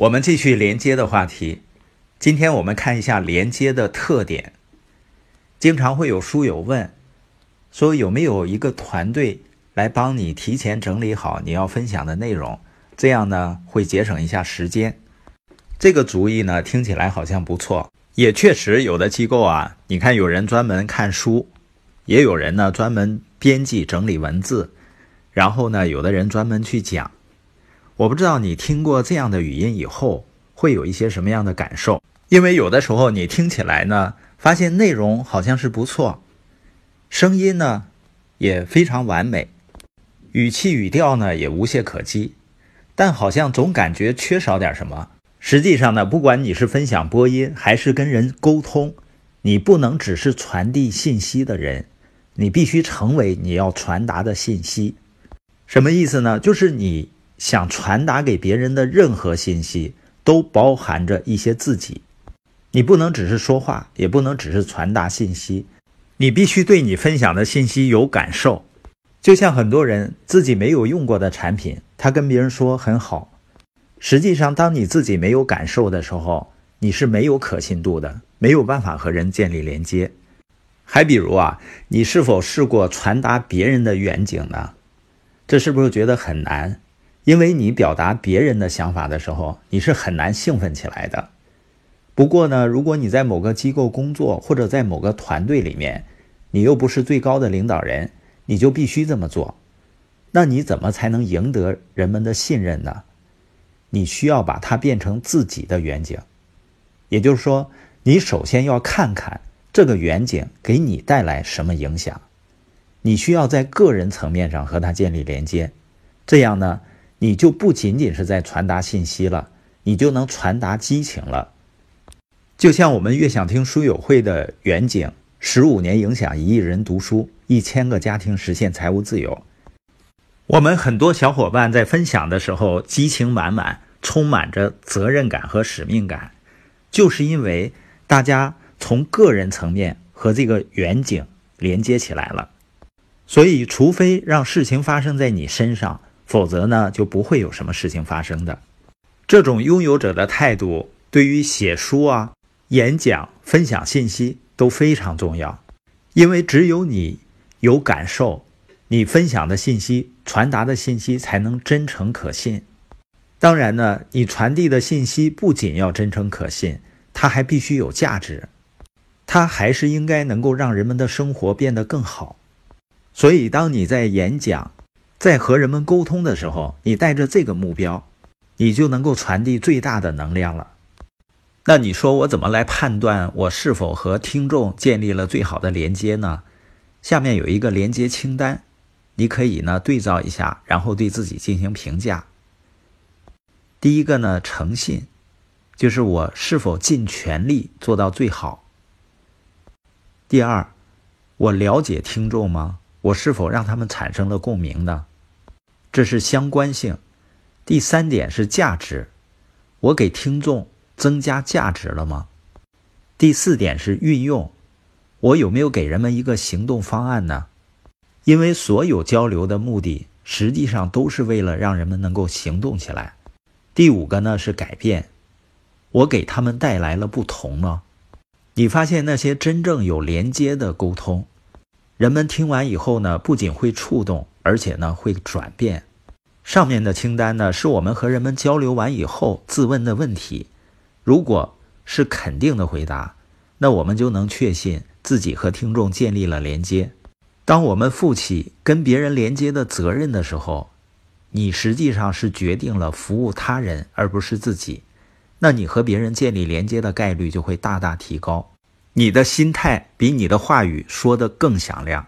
我们继续连接的话题。今天我们看一下连接的特点。经常会有书友问，说有没有一个团队来帮你提前整理好你要分享的内容，这样呢会节省一下时间。这个主意呢听起来好像不错，也确实有的机构啊，你看有人专门看书，也有人呢专门编辑整理文字，然后呢有的人专门去讲。我不知道你听过这样的语音以后会有一些什么样的感受，因为有的时候你听起来呢，发现内容好像是不错，声音呢也非常完美，语气语调呢也无懈可击，但好像总感觉缺少点什么。实际上呢，不管你是分享播音还是跟人沟通，你不能只是传递信息的人，你必须成为你要传达的信息。什么意思呢？就是你。想传达给别人的任何信息，都包含着一些自己。你不能只是说话，也不能只是传达信息，你必须对你分享的信息有感受。就像很多人自己没有用过的产品，他跟别人说很好，实际上当你自己没有感受的时候，你是没有可信度的，没有办法和人建立连接。还比如啊，你是否试过传达别人的远景呢？这是不是觉得很难？因为你表达别人的想法的时候，你是很难兴奋起来的。不过呢，如果你在某个机构工作，或者在某个团队里面，你又不是最高的领导人，你就必须这么做。那你怎么才能赢得人们的信任呢？你需要把它变成自己的远景，也就是说，你首先要看看这个远景给你带来什么影响。你需要在个人层面上和他建立连接，这样呢？你就不仅仅是在传达信息了，你就能传达激情了。就像我们越想听书友会的远景：十五年影响一亿人读书，一千个家庭实现财务自由。我们很多小伙伴在分享的时候激情满满，充满着责任感和使命感，就是因为大家从个人层面和这个远景连接起来了。所以，除非让事情发生在你身上。否则呢，就不会有什么事情发生的。这种拥有者的态度，对于写书啊、演讲、分享信息都非常重要。因为只有你有感受，你分享的信息、传达的信息才能真诚可信。当然呢，你传递的信息不仅要真诚可信，它还必须有价值，它还是应该能够让人们的生活变得更好。所以，当你在演讲，在和人们沟通的时候，你带着这个目标，你就能够传递最大的能量了。那你说我怎么来判断我是否和听众建立了最好的连接呢？下面有一个连接清单，你可以呢对照一下，然后对自己进行评价。第一个呢，诚信，就是我是否尽全力做到最好。第二，我了解听众吗？我是否让他们产生了共鸣呢？这是相关性。第三点是价值，我给听众增加价值了吗？第四点是运用，我有没有给人们一个行动方案呢？因为所有交流的目的实际上都是为了让人们能够行动起来。第五个呢是改变，我给他们带来了不同吗？你发现那些真正有连接的沟通，人们听完以后呢，不仅会触动。而且呢，会转变。上面的清单呢，是我们和人们交流完以后自问的问题。如果是肯定的回答，那我们就能确信自己和听众建立了连接。当我们负起跟别人连接的责任的时候，你实际上是决定了服务他人，而不是自己。那你和别人建立连接的概率就会大大提高。你的心态比你的话语说的更响亮。